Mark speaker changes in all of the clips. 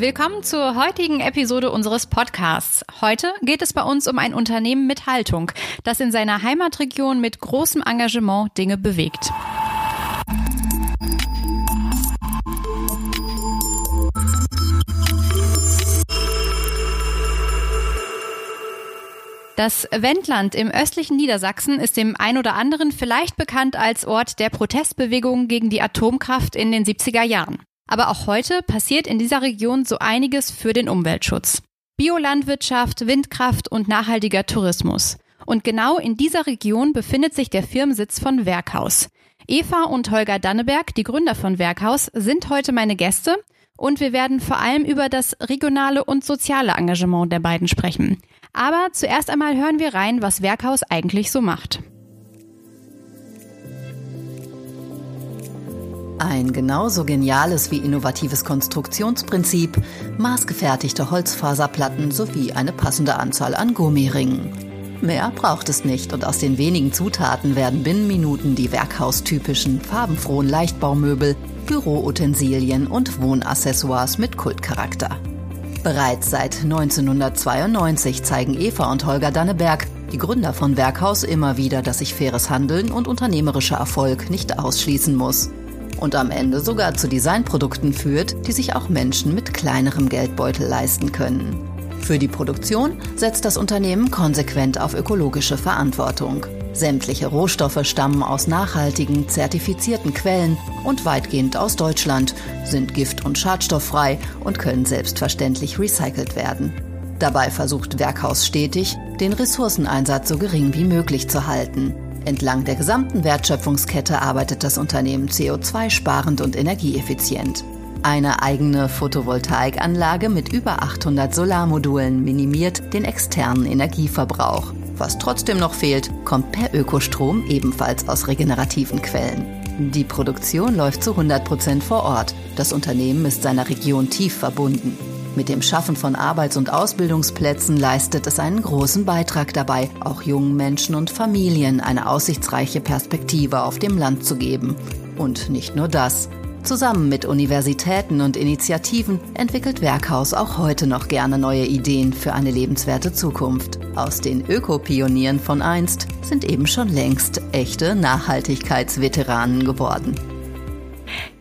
Speaker 1: Willkommen zur heutigen Episode unseres Podcasts. Heute geht es bei uns um ein Unternehmen mit Haltung, das in seiner Heimatregion mit großem Engagement Dinge bewegt. Das Wendland im östlichen Niedersachsen ist dem ein oder anderen vielleicht bekannt als Ort der Protestbewegung gegen die Atomkraft in den 70er Jahren. Aber auch heute passiert in dieser Region so einiges für den Umweltschutz. Biolandwirtschaft, Windkraft und nachhaltiger Tourismus. Und genau in dieser Region befindet sich der Firmensitz von Werkhaus. Eva und Holger Danneberg, die Gründer von Werkhaus, sind heute meine Gäste und wir werden vor allem über das regionale und soziale Engagement der beiden sprechen. Aber zuerst einmal hören wir rein, was Werkhaus eigentlich so macht.
Speaker 2: Ein genauso geniales wie innovatives Konstruktionsprinzip, maßgefertigte Holzfaserplatten sowie eine passende Anzahl an Gummiringen. Mehr braucht es nicht und aus den wenigen Zutaten werden binnen Minuten die werkhaustypischen, farbenfrohen Leichtbaumöbel, Büroutensilien und Wohnaccessoires mit Kultcharakter. Bereits seit 1992 zeigen Eva und Holger Danneberg, die Gründer von Werkhaus, immer wieder, dass sich faires Handeln und unternehmerischer Erfolg nicht ausschließen muss und am Ende sogar zu Designprodukten führt, die sich auch Menschen mit kleinerem Geldbeutel leisten können. Für die Produktion setzt das Unternehmen konsequent auf ökologische Verantwortung. Sämtliche Rohstoffe stammen aus nachhaltigen, zertifizierten Quellen und weitgehend aus Deutschland, sind gift- und schadstofffrei und können selbstverständlich recycelt werden. Dabei versucht Werkhaus stetig, den Ressourceneinsatz so gering wie möglich zu halten. Entlang der gesamten Wertschöpfungskette arbeitet das Unternehmen CO2-sparend und energieeffizient. Eine eigene Photovoltaikanlage mit über 800 Solarmodulen minimiert den externen Energieverbrauch. Was trotzdem noch fehlt, kommt per Ökostrom ebenfalls aus regenerativen Quellen. Die Produktion läuft zu 100 Prozent vor Ort. Das Unternehmen ist seiner Region tief verbunden. Mit dem Schaffen von Arbeits- und Ausbildungsplätzen leistet es einen großen Beitrag dabei, auch jungen Menschen und Familien eine aussichtsreiche Perspektive auf dem Land zu geben. Und nicht nur das. Zusammen mit Universitäten und Initiativen entwickelt Werkhaus auch heute noch gerne neue Ideen für eine lebenswerte Zukunft. Aus den Ökopionieren von einst sind eben schon längst echte Nachhaltigkeitsveteranen geworden.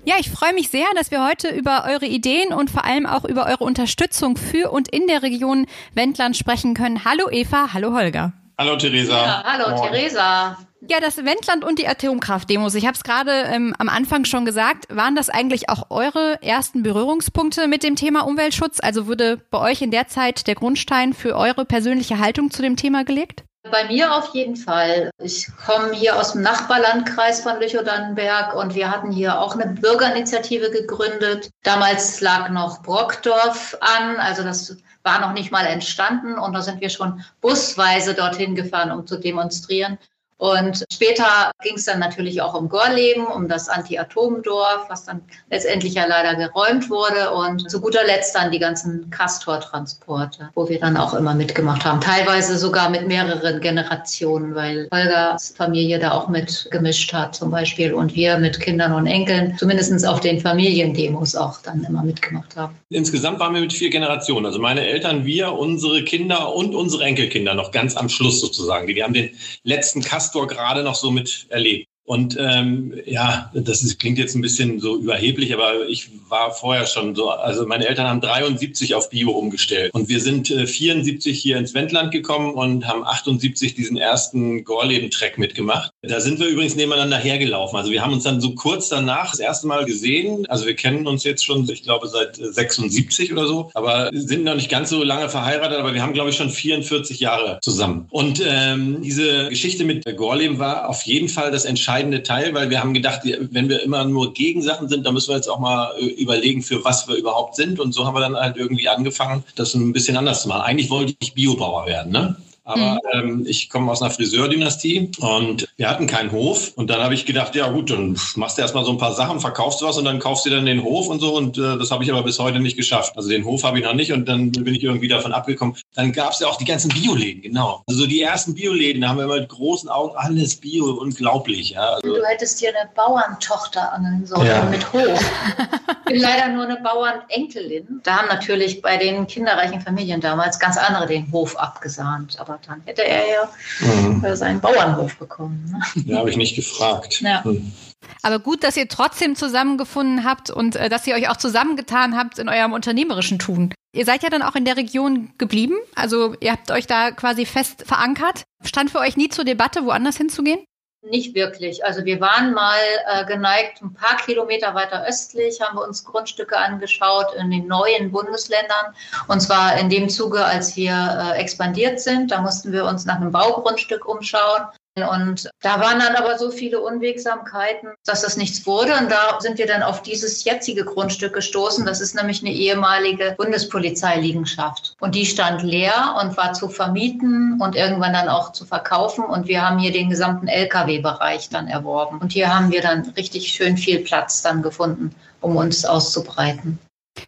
Speaker 1: Ja, ich freue mich sehr, dass wir heute über eure Ideen und vor allem auch über eure Unterstützung für und in der Region Wendland sprechen können. Hallo Eva, hallo Holger.
Speaker 3: Hallo Theresa.
Speaker 4: Ja, hallo Moin. Theresa.
Speaker 1: Ja, das Wendland und die Atomkraftdemos, ich habe es gerade ähm, am Anfang schon gesagt, waren das eigentlich auch eure ersten Berührungspunkte mit dem Thema Umweltschutz? Also wurde bei euch in der Zeit der Grundstein für eure persönliche Haltung zu dem Thema gelegt?
Speaker 4: Bei mir auf jeden Fall. Ich komme hier aus dem Nachbarlandkreis von Lüchow-Dannenberg und wir hatten hier auch eine Bürgerinitiative gegründet. Damals lag noch Brockdorf an, also das war noch nicht mal entstanden und da sind wir schon busweise dorthin gefahren, um zu demonstrieren. Und später ging es dann natürlich auch um Gorleben, um das Anti-Atom-Dorf, was dann letztendlich ja leider geräumt wurde. Und zu guter Letzt dann die ganzen Castor-Transporte, wo wir dann auch immer mitgemacht haben. Teilweise sogar mit mehreren Generationen, weil Holgers Familie da auch mitgemischt hat zum Beispiel und wir mit Kindern und Enkeln zumindest auf den Familiendemos auch dann immer mitgemacht haben.
Speaker 3: Insgesamt waren wir mit vier Generationen. Also meine Eltern, wir, unsere Kinder und unsere Enkelkinder noch ganz am Schluss sozusagen. Die haben den letzten Castor Castor gerade noch so mit erlebt. Und ähm, ja, das ist, klingt jetzt ein bisschen so überheblich, aber ich war vorher schon so. Also meine Eltern haben 73 auf Bio umgestellt. Und wir sind äh, 74 hier ins Wendland gekommen und haben 78 diesen ersten Gorleben-Track mitgemacht. Da sind wir übrigens nebeneinander hergelaufen. Also wir haben uns dann so kurz danach das erste Mal gesehen. Also wir kennen uns jetzt schon, ich glaube, seit 76 oder so, aber sind noch nicht ganz so lange verheiratet, aber wir haben, glaube ich, schon 44 Jahre zusammen. Und ähm, diese Geschichte mit Gorleben war auf jeden Fall das Entscheidende entscheidende Teil, weil wir haben gedacht, wenn wir immer nur gegen Sachen sind, dann müssen wir jetzt auch mal äh, überlegen, für was wir überhaupt sind. Und so haben wir dann halt irgendwie angefangen, das ein bisschen anders zu machen. Eigentlich wollte ich Biobauer werden, ne? Aber mhm. ähm, ich komme aus einer Friseurdynastie und wir hatten keinen Hof. Und dann habe ich gedacht, ja gut, dann machst du erstmal so ein paar Sachen, verkaufst du was und dann kaufst du dann den Hof und so. Und äh, das habe ich aber bis heute nicht geschafft. Also den Hof habe ich noch nicht und dann bin ich irgendwie davon abgekommen. Dann gab es ja auch die ganzen Bioläden, genau. Also die ersten Bioläden, da haben wir immer mit großen Augen alles Bio, unglaublich. Ja.
Speaker 4: Also, du hättest dir eine Bauerntochter angeln sollen ja. mit Hof. Ich bin leider nur eine Bauernenkelin. Da haben natürlich bei den kinderreichen Familien damals ganz andere den Hof abgesahnt. Aber dann hätte er ja mhm. Seinen Bauernhof bekommen.
Speaker 3: Ne? Ja, habe ich nicht gefragt. Ja.
Speaker 1: Mhm. Aber gut, dass ihr trotzdem zusammengefunden habt und äh, dass ihr euch auch zusammengetan habt in eurem unternehmerischen Tun. Ihr seid ja dann auch in der Region geblieben, also ihr habt euch da quasi fest verankert. Stand für euch nie zur Debatte, woanders hinzugehen?
Speaker 4: Nicht wirklich. Also wir waren mal äh, geneigt, ein paar Kilometer weiter östlich, haben wir uns Grundstücke angeschaut in den neuen Bundesländern. Und zwar in dem Zuge, als wir äh, expandiert sind. Da mussten wir uns nach einem Baugrundstück umschauen. Und da waren dann aber so viele Unwegsamkeiten, dass das nichts wurde. Und da sind wir dann auf dieses jetzige Grundstück gestoßen. Das ist nämlich eine ehemalige Bundespolizeiliegenschaft. Und die stand leer und war zu vermieten und irgendwann dann auch zu verkaufen. Und wir haben hier den gesamten Lkw-Bereich dann erworben. Und hier haben wir dann richtig schön viel Platz dann gefunden, um uns auszubreiten.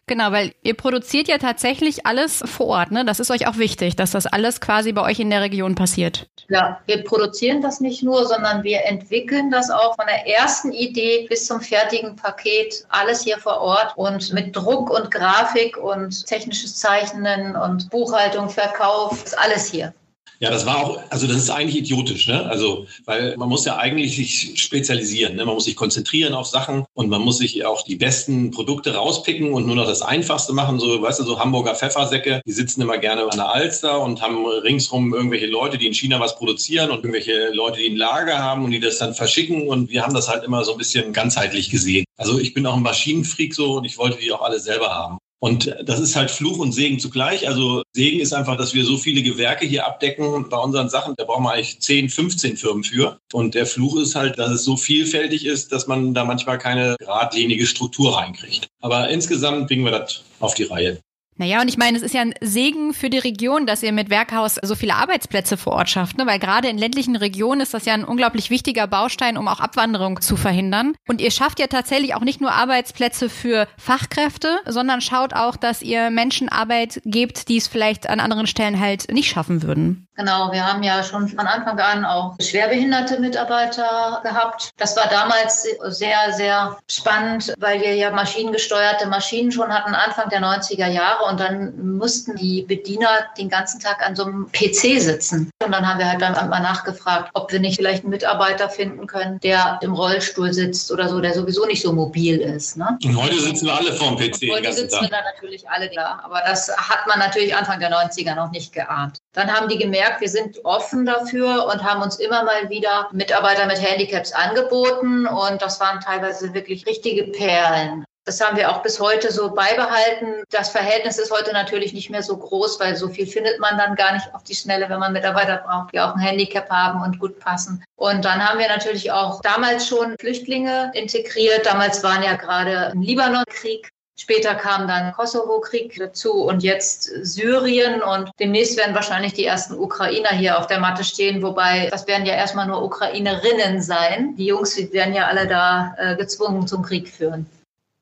Speaker 1: Genau, weil ihr produziert ja tatsächlich alles vor Ort, ne? Das ist euch auch wichtig, dass das alles quasi bei euch in der Region passiert.
Speaker 4: Ja, wir produzieren das nicht nur, sondern wir entwickeln das auch von der ersten Idee bis zum fertigen Paket, alles hier vor Ort und mit Druck und Grafik und technisches Zeichnen und Buchhaltung, Verkauf, ist alles hier.
Speaker 3: Ja, das war auch, also das ist eigentlich idiotisch, ne? Also, weil man muss ja eigentlich sich spezialisieren, ne? Man muss sich konzentrieren auf Sachen und man muss sich auch die besten Produkte rauspicken und nur noch das Einfachste machen. So, weißt du, so Hamburger Pfeffersäcke, die sitzen immer gerne an der Alster und haben ringsrum irgendwelche Leute, die in China was produzieren und irgendwelche Leute, die ein Lager haben und die das dann verschicken und wir haben das halt immer so ein bisschen ganzheitlich gesehen. Also ich bin auch ein Maschinenfreak so und ich wollte die auch alle selber haben. Und das ist halt Fluch und Segen zugleich. Also Segen ist einfach, dass wir so viele Gewerke hier abdecken bei unseren Sachen. Da brauchen wir eigentlich 10, 15 Firmen für. Und der Fluch ist halt, dass es so vielfältig ist, dass man da manchmal keine geradlinige Struktur reinkriegt. Aber insgesamt bringen wir das auf die Reihe.
Speaker 1: Naja, und ich meine, es ist ja ein Segen für die Region, dass ihr mit Werkhaus so viele Arbeitsplätze vor Ort schafft, ne? weil gerade in ländlichen Regionen ist das ja ein unglaublich wichtiger Baustein, um auch Abwanderung zu verhindern. Und ihr schafft ja tatsächlich auch nicht nur Arbeitsplätze für Fachkräfte, sondern schaut auch, dass ihr Menschen Arbeit gebt, die es vielleicht an anderen Stellen halt nicht schaffen würden.
Speaker 4: Genau, wir haben ja schon von Anfang an auch schwerbehinderte Mitarbeiter gehabt. Das war damals sehr, sehr spannend, weil wir ja maschinengesteuerte Maschinen schon hatten, Anfang der 90er Jahre. Und dann mussten die Bediener den ganzen Tag an so einem PC sitzen. Und dann haben wir halt dann mal nachgefragt, ob wir nicht vielleicht einen Mitarbeiter finden können, der im Rollstuhl sitzt oder so, der sowieso nicht so mobil ist. Ne?
Speaker 3: Und heute sitzen wir alle vorm PC.
Speaker 4: Und heute sitzen Tag. wir da natürlich alle da. Aber das hat man natürlich Anfang der 90er noch nicht geahnt. Dann haben die gemerkt, wir sind offen dafür und haben uns immer mal wieder Mitarbeiter mit Handicaps angeboten. Und das waren teilweise wirklich richtige Perlen. Das haben wir auch bis heute so beibehalten. Das Verhältnis ist heute natürlich nicht mehr so groß, weil so viel findet man dann gar nicht auf die Schnelle, wenn man Mitarbeiter braucht, die auch ein Handicap haben und gut passen. Und dann haben wir natürlich auch damals schon Flüchtlinge integriert. Damals waren ja gerade im Libanon-Krieg Später kam dann Kosovo-Krieg dazu und jetzt Syrien und demnächst werden wahrscheinlich die ersten Ukrainer hier auf der Matte stehen, wobei das werden ja erstmal nur Ukrainerinnen sein. Die Jungs werden ja alle da äh, gezwungen zum Krieg führen.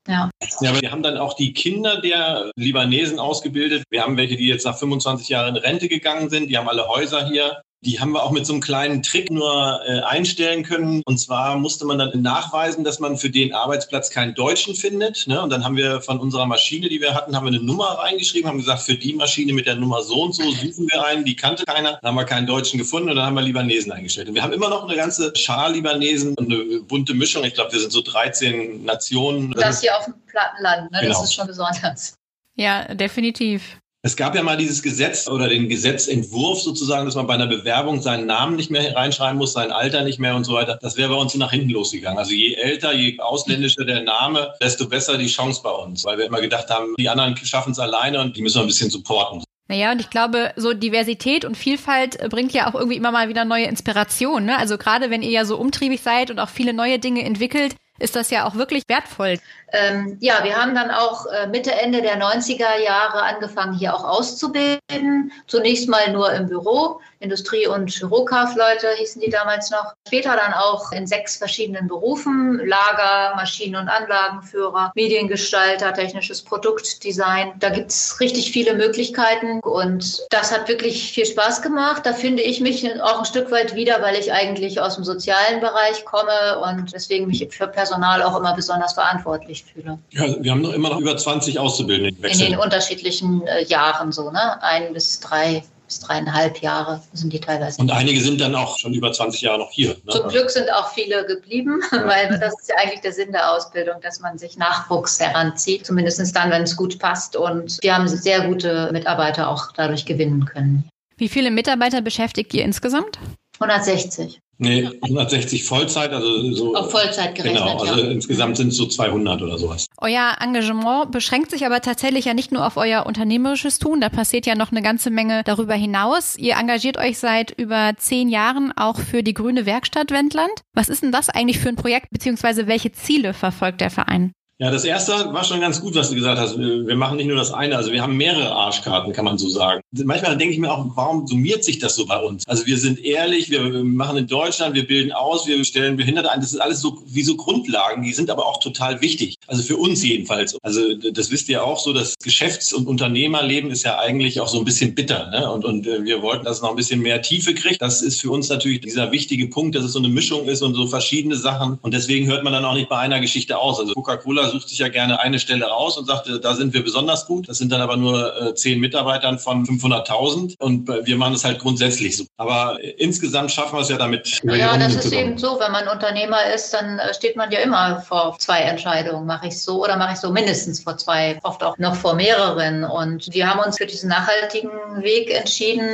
Speaker 3: Ja. ja, aber wir haben dann auch die Kinder der Libanesen ausgebildet. Wir haben welche, die jetzt nach 25 Jahren in Rente gegangen sind. Die haben alle Häuser hier. Die haben wir auch mit so einem kleinen Trick nur äh, einstellen können. Und zwar musste man dann nachweisen, dass man für den Arbeitsplatz keinen Deutschen findet. Ne? Und dann haben wir von unserer Maschine, die wir hatten, haben wir eine Nummer reingeschrieben, haben gesagt, für die Maschine mit der Nummer so und so suchen wir einen. Die kannte keiner. Dann haben wir keinen Deutschen gefunden und dann haben wir Libanesen eingestellt. Und wir haben immer noch eine ganze Schar Libanesen und eine bunte Mischung. Ich glaube, wir sind so 13 Nationen.
Speaker 4: Das hier auf dem Plattenland, ne? Genau. das ist schon besonders.
Speaker 1: Ja, definitiv.
Speaker 3: Es gab ja mal dieses Gesetz oder den Gesetzentwurf sozusagen, dass man bei einer Bewerbung seinen Namen nicht mehr reinschreiben muss, sein Alter nicht mehr und so weiter. Das wäre bei uns nach hinten losgegangen. Also je älter, je ausländischer der Name, desto besser die Chance bei uns, weil wir immer gedacht haben, die anderen schaffen es alleine und die müssen wir ein bisschen supporten.
Speaker 1: Naja, und ich glaube, so Diversität und Vielfalt bringt ja auch irgendwie immer mal wieder neue Inspiration. Ne? Also gerade wenn ihr ja so umtriebig seid und auch viele neue Dinge entwickelt, ist das ja auch wirklich wertvoll.
Speaker 4: Ähm, ja, wir haben dann auch äh, Mitte, Ende der 90er Jahre angefangen, hier auch auszubilden. Zunächst mal nur im Büro. Industrie- und Bürokaufleute hießen die damals noch. Später dann auch in sechs verschiedenen Berufen. Lager, Maschinen- und Anlagenführer, Mediengestalter, technisches Produktdesign. Da gibt es richtig viele Möglichkeiten und das hat wirklich viel Spaß gemacht. Da finde ich mich auch ein Stück weit wieder, weil ich eigentlich aus dem sozialen Bereich komme und deswegen mich für Personal auch immer besonders verantwortlich ich fühle.
Speaker 3: Ja, wir haben noch immer noch über 20 Auszubildende.
Speaker 4: In den unterschiedlichen äh, Jahren so, ne? Ein bis drei bis dreieinhalb Jahre sind die teilweise.
Speaker 3: Und einige sind dann auch schon über 20 Jahre noch hier.
Speaker 4: Ne? Zum Glück sind auch viele geblieben, ja. weil das ist ja eigentlich der Sinn der Ausbildung, dass man sich Nachwuchs heranzieht, zumindest dann, wenn es gut passt. Und wir haben sehr gute Mitarbeiter auch dadurch gewinnen können.
Speaker 1: Wie viele Mitarbeiter beschäftigt ihr insgesamt?
Speaker 4: 160.
Speaker 3: Nee, 160 Vollzeit, also so.
Speaker 4: Auf Vollzeit gerechnet.
Speaker 3: Genau, also ja. insgesamt sind es so 200 oder sowas.
Speaker 1: Euer Engagement beschränkt sich aber tatsächlich ja nicht nur auf euer unternehmerisches Tun, da passiert ja noch eine ganze Menge darüber hinaus. Ihr engagiert euch seit über zehn Jahren auch für die Grüne Werkstatt Wendland. Was ist denn das eigentlich für ein Projekt, beziehungsweise welche Ziele verfolgt der Verein?
Speaker 3: Ja, das erste war schon ganz gut, was du gesagt hast. Wir machen nicht nur das eine, also wir haben mehrere Arschkarten, kann man so sagen. Manchmal denke ich mir auch, warum summiert sich das so bei uns? Also wir sind ehrlich, wir machen in Deutschland, wir bilden aus, wir stellen Behinderte ein. Das ist alles so wie so Grundlagen, die sind aber auch total wichtig. Also für uns jedenfalls. Also das wisst ihr auch so, das Geschäfts- und Unternehmerleben ist ja eigentlich auch so ein bisschen bitter. Ne? Und, und äh, wir wollten, dass es noch ein bisschen mehr Tiefe kriegt. Das ist für uns natürlich dieser wichtige Punkt, dass es so eine Mischung ist und so verschiedene Sachen. Und deswegen hört man dann auch nicht bei einer Geschichte aus. Also Coca-Cola sucht sich ja gerne eine Stelle raus und sagt, da sind wir besonders gut. Das sind dann aber nur äh, zehn Mitarbeitern von 500.000 und äh, wir machen es halt grundsätzlich so. Aber äh, insgesamt schaffen wir es ja damit.
Speaker 4: Ja, das ist eben so. Wenn man Unternehmer ist, dann steht man ja immer vor zwei Entscheidungen. Mache ich so oder mache ich so mindestens vor zwei, oft auch noch vor mehreren. Und wir haben uns für diesen nachhaltigen Weg entschieden,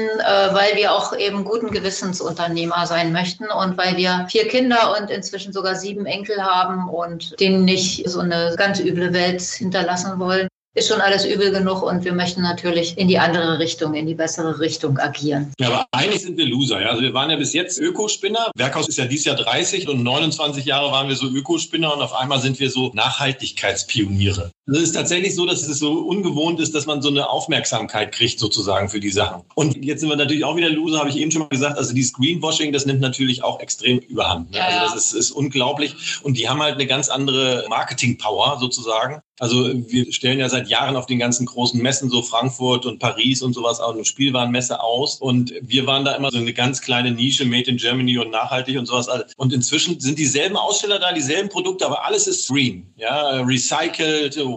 Speaker 4: weil wir auch eben guten Gewissensunternehmer sein möchten und weil wir vier Kinder und inzwischen sogar sieben Enkel haben und denen nicht so eine ganz üble Welt hinterlassen wollen ist schon alles übel genug und wir möchten natürlich in die andere Richtung, in die bessere Richtung agieren.
Speaker 3: Ja, aber eigentlich sind wir Loser. Ja? Also wir waren ja bis jetzt Ökospinner. Werkhaus ist ja dieses Jahr 30 und 29 Jahre waren wir so Ökospinner und auf einmal sind wir so Nachhaltigkeitspioniere. Also es ist tatsächlich so, dass es so ungewohnt ist, dass man so eine Aufmerksamkeit kriegt sozusagen für die Sachen. Und jetzt sind wir natürlich auch wieder Loser, habe ich eben schon mal gesagt. Also dieses Greenwashing, das nimmt natürlich auch extrem überhand. Ne? Also das ist, ist unglaublich. Und die haben halt eine ganz andere Marketing-Power sozusagen. Also wir stellen ja seit Jahren auf den ganzen großen Messen, so Frankfurt und Paris und sowas, auch eine Spielwarenmesse aus. Und wir waren da immer so eine ganz kleine Nische, Made in Germany und nachhaltig und sowas. Und inzwischen sind dieselben Aussteller da, dieselben Produkte, aber alles ist green. Ja,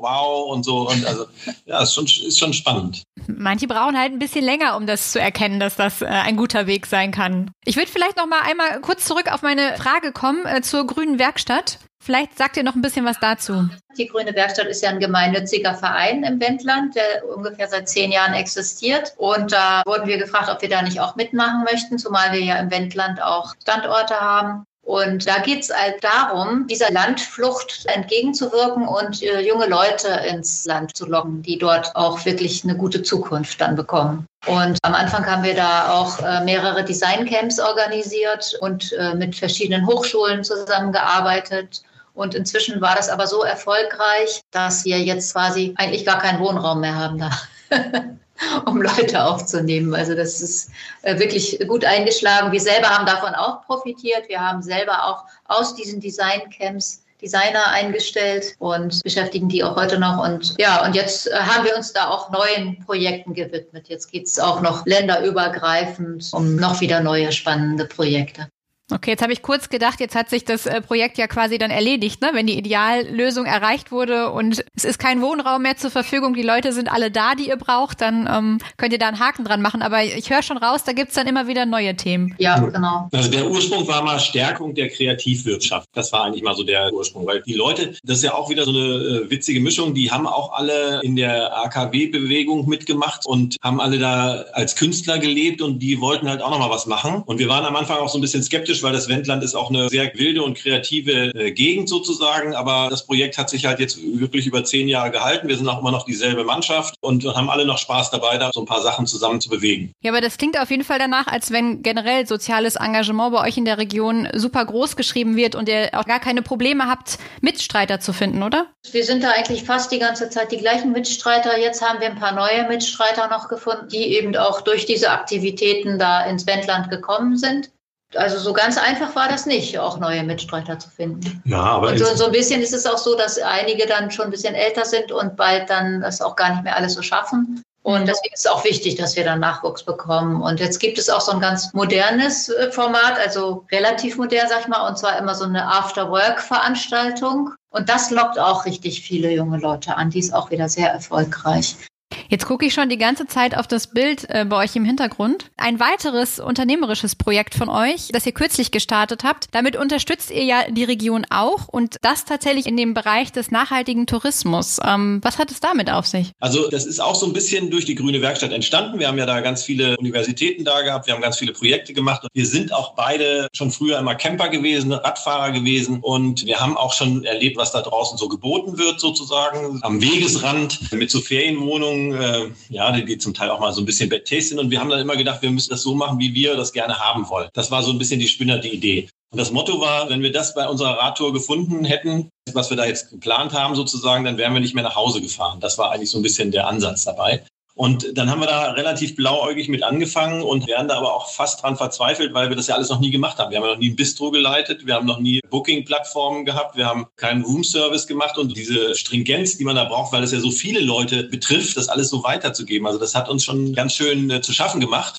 Speaker 3: wow und so. Und also, ja, ist schon, ist schon spannend.
Speaker 1: Manche brauchen halt ein bisschen länger, um das zu erkennen, dass das äh, ein guter Weg sein kann. Ich würde vielleicht noch mal einmal kurz zurück auf meine Frage kommen äh, zur grünen Werkstatt. Vielleicht sagt ihr noch ein bisschen was dazu.
Speaker 4: Die Grüne Werkstatt ist ja ein gemeinnütziger Verein im Wendland, der ungefähr seit zehn Jahren existiert. Und da wurden wir gefragt, ob wir da nicht auch mitmachen möchten, zumal wir ja im Wendland auch Standorte haben. Und da geht es halt darum, dieser Landflucht entgegenzuwirken und äh, junge Leute ins Land zu locken, die dort auch wirklich eine gute Zukunft dann bekommen. Und am Anfang haben wir da auch äh, mehrere Designcamps organisiert und äh, mit verschiedenen Hochschulen zusammengearbeitet und inzwischen war das aber so erfolgreich, dass wir jetzt quasi eigentlich gar keinen Wohnraum mehr haben da. um Leute aufzunehmen. Also das ist äh, wirklich gut eingeschlagen. Wir selber haben davon auch profitiert. Wir haben selber auch aus diesen Design-Camps Designer eingestellt und beschäftigen die auch heute noch. Und ja, und jetzt äh, haben wir uns da auch neuen Projekten gewidmet. Jetzt geht es auch noch länderübergreifend um noch wieder neue spannende Projekte.
Speaker 1: Okay, jetzt habe ich kurz gedacht, jetzt hat sich das äh, Projekt ja quasi dann erledigt, ne? wenn die Ideallösung erreicht wurde und es ist kein Wohnraum mehr zur Verfügung, die Leute sind alle da, die ihr braucht, dann ähm, könnt ihr da einen Haken dran machen. Aber ich höre schon raus, da gibt's dann immer wieder neue Themen.
Speaker 4: Ja, genau.
Speaker 3: Also der Ursprung war mal Stärkung der Kreativwirtschaft. Das war eigentlich mal so der Ursprung, weil die Leute, das ist ja auch wieder so eine äh, witzige Mischung, die haben auch alle in der AKW-Bewegung mitgemacht und haben alle da als Künstler gelebt und die wollten halt auch nochmal was machen. Und wir waren am Anfang auch so ein bisschen skeptisch, komisch, weil das Wendland ist auch eine sehr wilde und kreative äh, Gegend sozusagen. Aber das Projekt hat sich halt jetzt wirklich über zehn Jahre gehalten. Wir sind auch immer noch dieselbe Mannschaft und haben alle noch Spaß dabei, da so ein paar Sachen zusammen zu bewegen.
Speaker 1: Ja, aber das klingt auf jeden Fall danach, als wenn generell soziales Engagement bei euch in der Region super groß geschrieben wird und ihr auch gar keine Probleme habt, Mitstreiter zu finden, oder?
Speaker 4: Wir sind da eigentlich fast die ganze Zeit die gleichen Mitstreiter. Jetzt haben wir ein paar neue Mitstreiter noch gefunden, die eben auch durch diese Aktivitäten da ins Wendland gekommen sind. Also so ganz einfach war das nicht, auch neue Mitstreiter zu finden.
Speaker 3: Ja, aber
Speaker 4: und so, so ein bisschen ist es auch so, dass einige dann schon ein bisschen älter sind und bald dann das auch gar nicht mehr alles so schaffen. Und deswegen ist es auch wichtig, dass wir dann Nachwuchs bekommen. Und jetzt gibt es auch so ein ganz modernes äh, Format, also relativ modern, sag ich mal, und zwar immer so eine After-Work-Veranstaltung. Und das lockt auch richtig viele junge Leute an. Die ist auch wieder sehr erfolgreich.
Speaker 1: Jetzt gucke ich schon die ganze Zeit auf das Bild äh, bei euch im Hintergrund. Ein weiteres unternehmerisches Projekt von euch, das ihr kürzlich gestartet habt. Damit unterstützt ihr ja die Region auch und das tatsächlich in dem Bereich des nachhaltigen Tourismus. Ähm, was hat es damit auf sich?
Speaker 3: Also das ist auch so ein bisschen durch die Grüne Werkstatt entstanden. Wir haben ja da ganz viele Universitäten da gehabt, wir haben ganz viele Projekte gemacht. Wir sind auch beide schon früher immer Camper gewesen, Radfahrer gewesen und wir haben auch schon erlebt, was da draußen so geboten wird sozusagen. Am Wegesrand mit so Ferienwohnungen äh, ja, die, zum Teil auch mal so ein bisschen bad taste sind. Und wir haben dann immer gedacht, wir müssen das so machen, wie wir das gerne haben wollen. Das war so ein bisschen die spinnerte Idee. Und das Motto war, wenn wir das bei unserer Radtour gefunden hätten, was wir da jetzt geplant haben sozusagen, dann wären wir nicht mehr nach Hause gefahren. Das war eigentlich so ein bisschen der Ansatz dabei. Und dann haben wir da relativ blauäugig mit angefangen und werden da aber auch fast dran verzweifelt, weil wir das ja alles noch nie gemacht haben. Wir haben ja noch nie ein Bistro geleitet, wir haben noch nie Booking-Plattformen gehabt, wir haben keinen Room-Service gemacht und diese Stringenz, die man da braucht, weil es ja so viele Leute betrifft, das alles so weiterzugeben. Also das hat uns schon ganz schön äh, zu schaffen gemacht.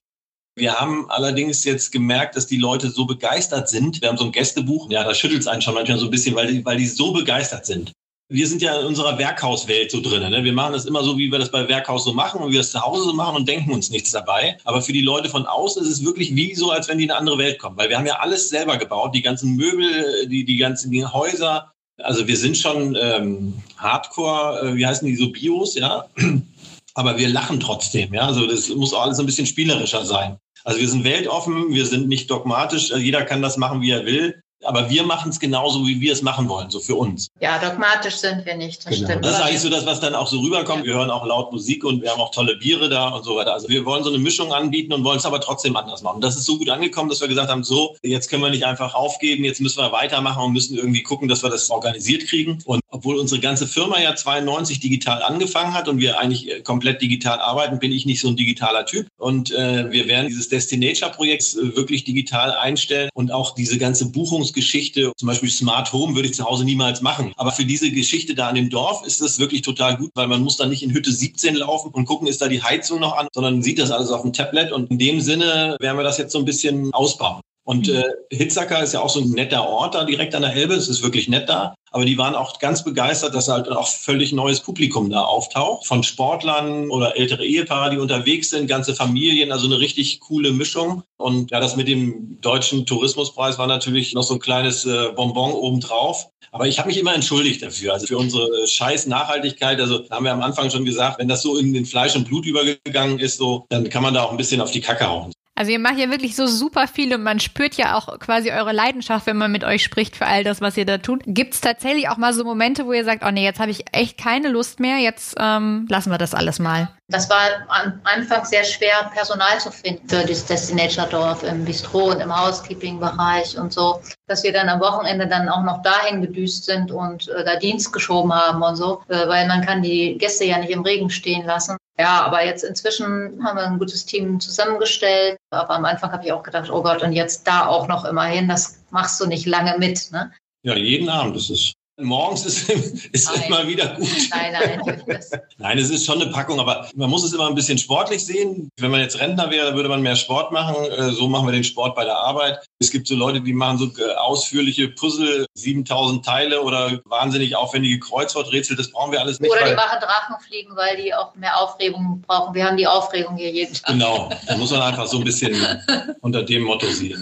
Speaker 3: Wir haben allerdings jetzt gemerkt, dass die Leute so begeistert sind. Wir haben so ein Gästebuch, ja, da schüttelt es einen schon manchmal so ein bisschen, weil die, weil die so begeistert sind wir sind ja in unserer Werkhauswelt so drin. Ne? Wir machen das immer so, wie wir das bei Werkhaus so machen und wir das zu Hause so machen und denken uns nichts dabei. Aber für die Leute von außen ist es wirklich wie so, als wenn die in eine andere Welt kommen. Weil wir haben ja alles selber gebaut, die ganzen Möbel, die, die ganzen die Häuser. Also wir sind schon ähm, Hardcore, äh, wie heißen die so Bios, ja. Aber wir lachen trotzdem, ja. Also das muss auch alles ein bisschen spielerischer sein. Also wir sind weltoffen, wir sind nicht dogmatisch, jeder kann das machen, wie er will. Aber wir machen es genauso, wie wir es machen wollen, so für uns.
Speaker 4: Ja, dogmatisch sind wir nicht.
Speaker 3: Das genau. stimmt. Das ist eigentlich so das, was dann auch so rüberkommt. Wir hören auch laut Musik und wir haben auch tolle Biere da und so weiter. Also wir wollen so eine Mischung anbieten und wollen es aber trotzdem anders machen. Das ist so gut angekommen, dass wir gesagt haben, so, jetzt können wir nicht einfach aufgeben, jetzt müssen wir weitermachen und müssen irgendwie gucken, dass wir das organisiert kriegen. Und obwohl unsere ganze Firma ja 92 digital angefangen hat und wir eigentlich komplett digital arbeiten, bin ich nicht so ein digitaler Typ. Und äh, wir werden dieses Destinature-Projekt äh, wirklich digital einstellen und auch diese ganze Buchungs Geschichte, zum Beispiel Smart Home würde ich zu Hause niemals machen. Aber für diese Geschichte da an dem Dorf ist das wirklich total gut, weil man muss da nicht in Hütte 17 laufen und gucken, ist da die Heizung noch an, sondern sieht das alles auf dem Tablet. Und in dem Sinne werden wir das jetzt so ein bisschen ausbauen. Und mhm. äh, Hitzacker ist ja auch so ein netter Ort da direkt an der Elbe. Es ist wirklich nett da. Aber die waren auch ganz begeistert, dass halt auch völlig neues Publikum da auftaucht. Von Sportlern oder ältere Ehepaare, die unterwegs sind, ganze Familien, also eine richtig coole Mischung. Und ja, das mit dem deutschen Tourismuspreis war natürlich noch so ein kleines äh, Bonbon obendrauf. Aber ich habe mich immer entschuldigt dafür, also für unsere scheiß Nachhaltigkeit. Also haben wir am Anfang schon gesagt, wenn das so in den Fleisch und Blut übergegangen ist, so, dann kann man da auch ein bisschen auf die Kacke hauen.
Speaker 1: Also ihr macht ja wirklich so super viel und man spürt ja auch quasi eure Leidenschaft, wenn man mit euch spricht für all das, was ihr da tut. Gibt es tatsächlich auch mal so Momente, wo ihr sagt, oh nee, jetzt habe ich echt keine Lust mehr, jetzt ähm, lassen wir das alles mal?
Speaker 4: Das war am Anfang sehr schwer, Personal zu finden für das Destination Dorf im Bistro und im Housekeeping-Bereich und so, dass wir dann am Wochenende dann auch noch dahin gedüst sind und äh, da Dienst geschoben haben und so, äh, weil man kann die Gäste ja nicht im Regen stehen lassen. Ja, aber jetzt inzwischen haben wir ein gutes Team zusammengestellt. Aber am Anfang habe ich auch gedacht, oh Gott, und jetzt da auch noch immerhin, das machst du nicht lange mit. Ne?
Speaker 3: Ja, jeden Abend ist es morgens ist, ist immer wieder gut.
Speaker 4: Nein, nein,
Speaker 3: nein, es ist schon eine Packung, aber man muss es immer ein bisschen sportlich sehen. Wenn man jetzt Rentner wäre, würde man mehr Sport machen. Äh, so machen wir den Sport bei der Arbeit. Es gibt so Leute, die machen so äh, ausführliche Puzzle, 7000 Teile oder wahnsinnig aufwendige Kreuzworträtsel. Das brauchen wir alles nicht.
Speaker 4: Oder die machen Drachenfliegen, weil die auch mehr Aufregung brauchen. Wir haben die Aufregung hier jeden Tag.
Speaker 3: Genau, da muss man einfach so ein bisschen unter dem Motto sehen.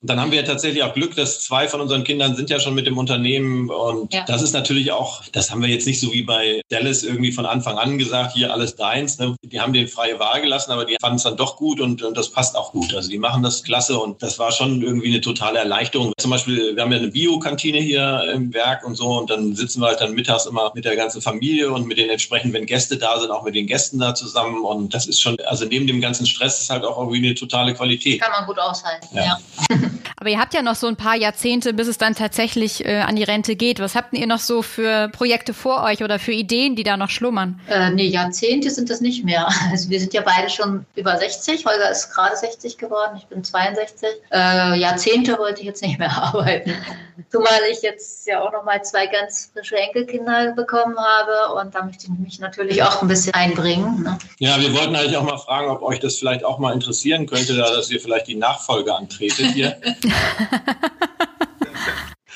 Speaker 3: Und dann haben wir ja tatsächlich auch Glück, dass zwei von unseren Kindern sind ja schon mit dem Unternehmen und ja. das ist natürlich auch, das haben wir jetzt nicht so wie bei Dallas irgendwie von Anfang an gesagt, hier alles deins. Ne? Die haben den freie Wahl gelassen, aber die fanden es dann doch gut und, und das passt auch gut. Also die machen das klasse und das war schon irgendwie eine totale Erleichterung. Zum Beispiel, wir haben ja eine Biokantine hier im Werk und so und dann sitzen wir halt dann mittags immer mit der ganzen Familie und mit den entsprechend, wenn Gäste da sind, auch mit den Gästen da zusammen und das ist schon, also neben dem ganzen Stress ist halt auch irgendwie eine totale Qualität.
Speaker 4: Kann man gut aushalten, ja. ja.
Speaker 1: Aber ihr habt ja noch so ein paar Jahrzehnte, bis es dann tatsächlich äh, an die Rente geht. Was habt ihr noch so für Projekte vor euch oder für Ideen, die da noch schlummern?
Speaker 4: Äh, nee, Jahrzehnte sind das nicht mehr. Also wir sind ja beide schon über 60. Holger ist gerade 60 geworden, ich bin 62. Äh, Jahrzehnte wollte ich jetzt nicht mehr arbeiten. Zumal ich jetzt ja auch noch mal zwei ganz frische Enkelkinder bekommen habe und da möchte ich mich natürlich auch ein bisschen einbringen. Ne?
Speaker 3: Ja, wir wollten eigentlich auch mal fragen, ob euch das vielleicht auch mal interessieren könnte, da dass ihr vielleicht die Nachfolge antretet hier.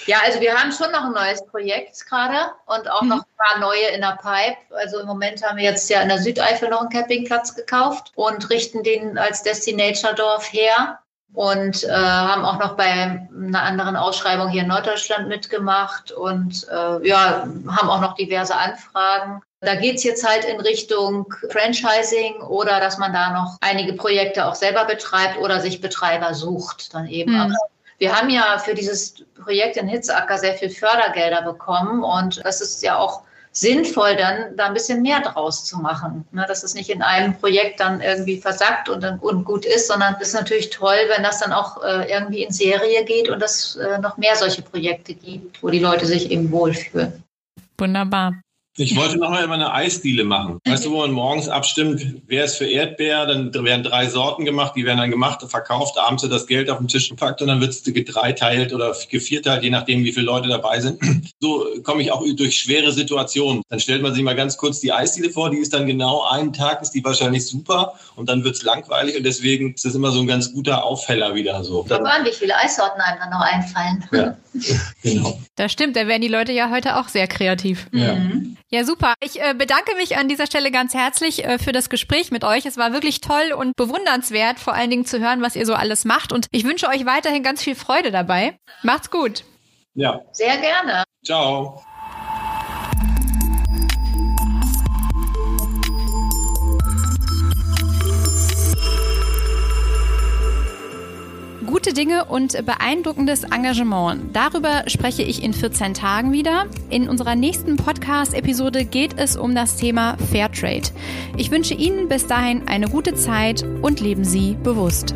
Speaker 4: Ja, also wir haben schon noch ein neues Projekt gerade und auch mhm. noch ein paar neue in der Pipe. Also im Moment haben wir jetzt ja in der Südeifel noch einen Campingplatz gekauft und richten den als Destinator-Dorf her und äh, haben auch noch bei einer anderen Ausschreibung hier in Norddeutschland mitgemacht und äh, ja, haben auch noch diverse Anfragen. Da geht's jetzt halt in Richtung Franchising oder dass man da noch einige Projekte auch selber betreibt oder sich Betreiber sucht dann eben. Mhm. Wir haben ja für dieses Projekt in Hitzeacker sehr viel Fördergelder bekommen und das ist ja auch sinnvoll, dann da ein bisschen mehr draus zu machen. Ne, dass es nicht in einem Projekt dann irgendwie versackt und, und gut ist, sondern es ist natürlich toll, wenn das dann auch äh, irgendwie in Serie geht und es äh, noch mehr solche Projekte gibt, wo die Leute sich eben wohlfühlen.
Speaker 1: Wunderbar.
Speaker 3: Ich wollte noch mal eine Eisdiele machen. Weißt du, wo man morgens abstimmt, wer ist für Erdbeer, dann werden drei Sorten gemacht, die werden dann gemacht, verkauft, abends wird das Geld auf den Tisch gepackt und dann wird es gedreiteilt oder gevierteilt, je nachdem, wie viele Leute dabei sind. So komme ich auch durch schwere Situationen. Dann stellt man sich mal ganz kurz die Eisdiele vor, die ist dann genau einen Tag, ist die wahrscheinlich super und dann wird es langweilig und deswegen ist das immer so ein ganz guter Aufheller wieder so.
Speaker 4: Dann, an, wie viele Eissorten einem dann noch einfallen. Ja,
Speaker 1: genau. Das stimmt, da werden die Leute ja heute auch sehr kreativ. Ja. Mhm. Ja, super. Ich äh, bedanke mich an dieser Stelle ganz herzlich äh, für das Gespräch mit euch. Es war wirklich toll und bewundernswert, vor allen Dingen zu hören, was ihr so alles macht. Und ich wünsche euch weiterhin ganz viel Freude dabei. Macht's gut.
Speaker 3: Ja.
Speaker 4: Sehr gerne.
Speaker 3: Ciao.
Speaker 1: Gute Dinge und beeindruckendes Engagement. Darüber spreche ich in 14 Tagen wieder. In unserer nächsten Podcast-Episode geht es um das Thema Fairtrade. Ich wünsche Ihnen bis dahin eine gute Zeit und leben Sie bewusst.